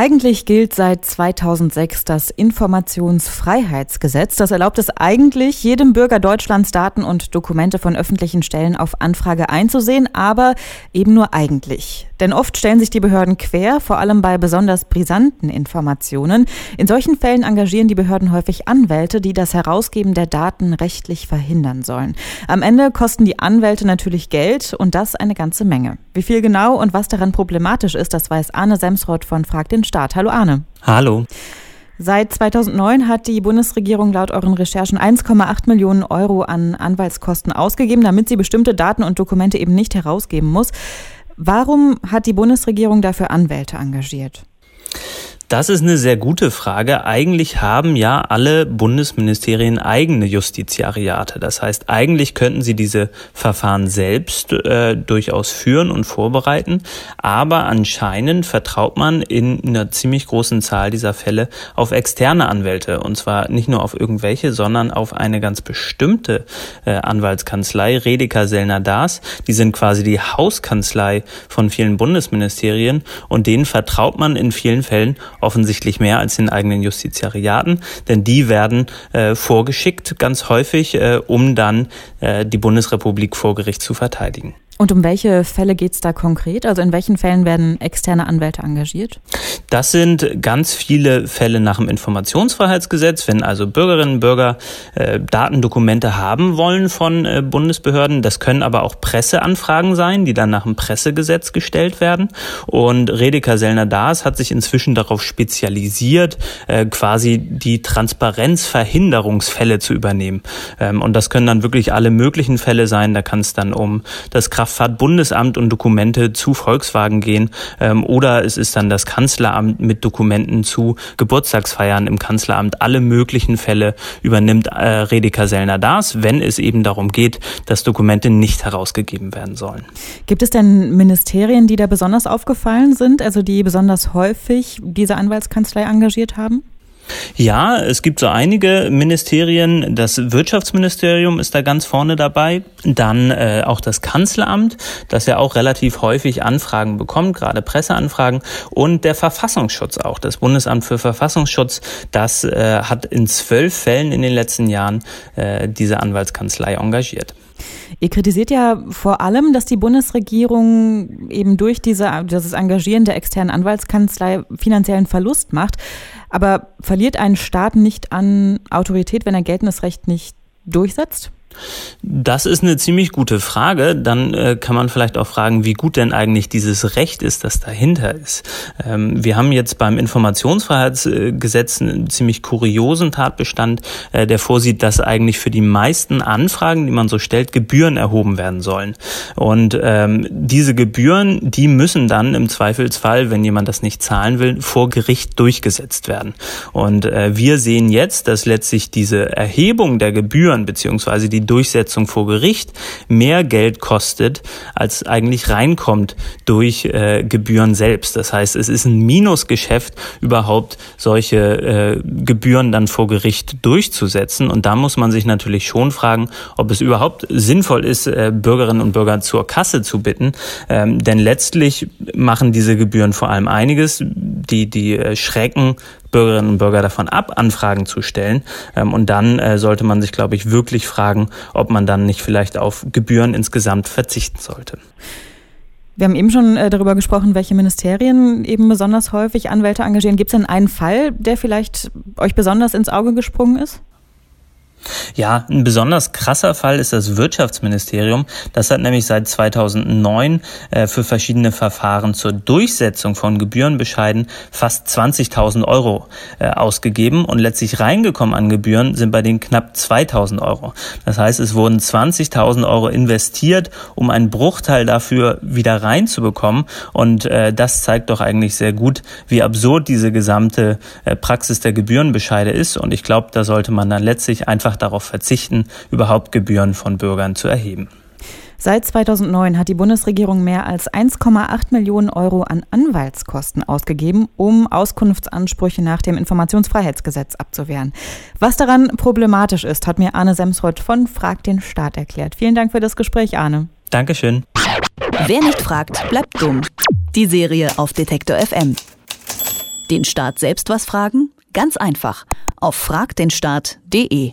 Eigentlich gilt seit 2006 das Informationsfreiheitsgesetz. Das erlaubt es eigentlich, jedem Bürger Deutschlands Daten und Dokumente von öffentlichen Stellen auf Anfrage einzusehen, aber eben nur eigentlich. Denn oft stellen sich die Behörden quer, vor allem bei besonders brisanten Informationen. In solchen Fällen engagieren die Behörden häufig Anwälte, die das Herausgeben der Daten rechtlich verhindern sollen. Am Ende kosten die Anwälte natürlich Geld und das eine ganze Menge. Wie viel genau und was daran problematisch ist, das weiß Arne Semsroth von Frag den Staat. Hallo Arne. Hallo. Seit 2009 hat die Bundesregierung laut euren Recherchen 1,8 Millionen Euro an Anwaltskosten ausgegeben, damit sie bestimmte Daten und Dokumente eben nicht herausgeben muss. Warum hat die Bundesregierung dafür Anwälte engagiert? Das ist eine sehr gute Frage. Eigentlich haben ja alle Bundesministerien eigene Justiziariate. Das heißt, eigentlich könnten sie diese Verfahren selbst äh, durchaus führen und vorbereiten. Aber anscheinend vertraut man in einer ziemlich großen Zahl dieser Fälle auf externe Anwälte. Und zwar nicht nur auf irgendwelche, sondern auf eine ganz bestimmte äh, Anwaltskanzlei, Redeker Sellner Das. Die sind quasi die Hauskanzlei von vielen Bundesministerien und denen vertraut man in vielen Fällen offensichtlich mehr als den eigenen Justiziariaten, denn die werden äh, vorgeschickt ganz häufig, äh, um dann äh, die Bundesrepublik vor Gericht zu verteidigen. Und um welche Fälle geht es da konkret? Also in welchen Fällen werden externe Anwälte engagiert? Das sind ganz viele Fälle nach dem Informationsfreiheitsgesetz, wenn also Bürgerinnen und Bürger äh, Datendokumente haben wollen von äh, Bundesbehörden. Das können aber auch Presseanfragen sein, die dann nach dem Pressegesetz gestellt werden. Und Redeker Sellner Daas hat sich inzwischen darauf spezialisiert, äh, quasi die Transparenzverhinderungsfälle zu übernehmen. Ähm, und das können dann wirklich alle möglichen Fälle sein. Da kann es dann um das Kraft Kraftfahrtbundesamt und Dokumente zu Volkswagen gehen ähm, oder es ist dann das Kanzleramt mit Dokumenten zu Geburtstagsfeiern im Kanzleramt. Alle möglichen Fälle übernimmt äh, Redeker Sellner das, wenn es eben darum geht, dass Dokumente nicht herausgegeben werden sollen. Gibt es denn Ministerien, die da besonders aufgefallen sind, also die besonders häufig diese Anwaltskanzlei engagiert haben? Ja, es gibt so einige Ministerien. Das Wirtschaftsministerium ist da ganz vorne dabei. Dann äh, auch das Kanzleramt, das ja auch relativ häufig Anfragen bekommt, gerade Presseanfragen. Und der Verfassungsschutz auch. Das Bundesamt für Verfassungsschutz, das äh, hat in zwölf Fällen in den letzten Jahren äh, diese Anwaltskanzlei engagiert. Ihr kritisiert ja vor allem, dass die Bundesregierung eben durch diese, dieses Engagieren der externen Anwaltskanzlei finanziellen Verlust macht. Aber verliert ein Staat nicht an Autorität, wenn er geltendes Recht nicht durchsetzt? Das ist eine ziemlich gute Frage. Dann äh, kann man vielleicht auch fragen, wie gut denn eigentlich dieses Recht ist, das dahinter ist. Ähm, wir haben jetzt beim Informationsfreiheitsgesetz einen ziemlich kuriosen Tatbestand, äh, der vorsieht, dass eigentlich für die meisten Anfragen, die man so stellt, Gebühren erhoben werden sollen. Und ähm, diese Gebühren, die müssen dann im Zweifelsfall, wenn jemand das nicht zahlen will, vor Gericht durchgesetzt werden. Und äh, wir sehen jetzt, dass letztlich diese Erhebung der Gebühren beziehungsweise die Durchsetzung vor Gericht mehr Geld kostet, als eigentlich reinkommt durch äh, Gebühren selbst. Das heißt, es ist ein Minusgeschäft, überhaupt solche äh, Gebühren dann vor Gericht durchzusetzen. Und da muss man sich natürlich schon fragen, ob es überhaupt sinnvoll ist, äh, Bürgerinnen und Bürger zur Kasse zu bitten. Ähm, denn letztlich machen diese Gebühren vor allem einiges. Die, die äh, schrecken Bürgerinnen und Bürger davon ab, Anfragen zu stellen. Ähm, und dann äh, sollte man sich, glaube ich, wirklich fragen, ob man dann nicht vielleicht auf Gebühren insgesamt verzichten sollte. Wir haben eben schon äh, darüber gesprochen, welche Ministerien eben besonders häufig Anwälte engagieren. Gibt es denn einen Fall, der vielleicht euch besonders ins Auge gesprungen ist? Ja, ein besonders krasser Fall ist das Wirtschaftsministerium. Das hat nämlich seit 2009 äh, für verschiedene Verfahren zur Durchsetzung von Gebührenbescheiden fast 20.000 Euro äh, ausgegeben und letztlich reingekommen an Gebühren sind bei denen knapp 2.000 Euro. Das heißt, es wurden 20.000 Euro investiert, um einen Bruchteil dafür wieder reinzubekommen und äh, das zeigt doch eigentlich sehr gut, wie absurd diese gesamte äh, Praxis der Gebührenbescheide ist und ich glaube, da sollte man dann letztlich einfach darauf verzichten, überhaupt Gebühren von Bürgern zu erheben. Seit 2009 hat die Bundesregierung mehr als 1,8 Millionen Euro an Anwaltskosten ausgegeben, um Auskunftsansprüche nach dem Informationsfreiheitsgesetz abzuwehren. Was daran problematisch ist, hat mir Arne Semsrott von Frag den Staat erklärt. Vielen Dank für das Gespräch, Arne. Dankeschön. Wer nicht fragt, bleibt dumm. Die Serie auf Detektor FM. Den Staat selbst was fragen? Ganz einfach. Auf fragdenstaat.de.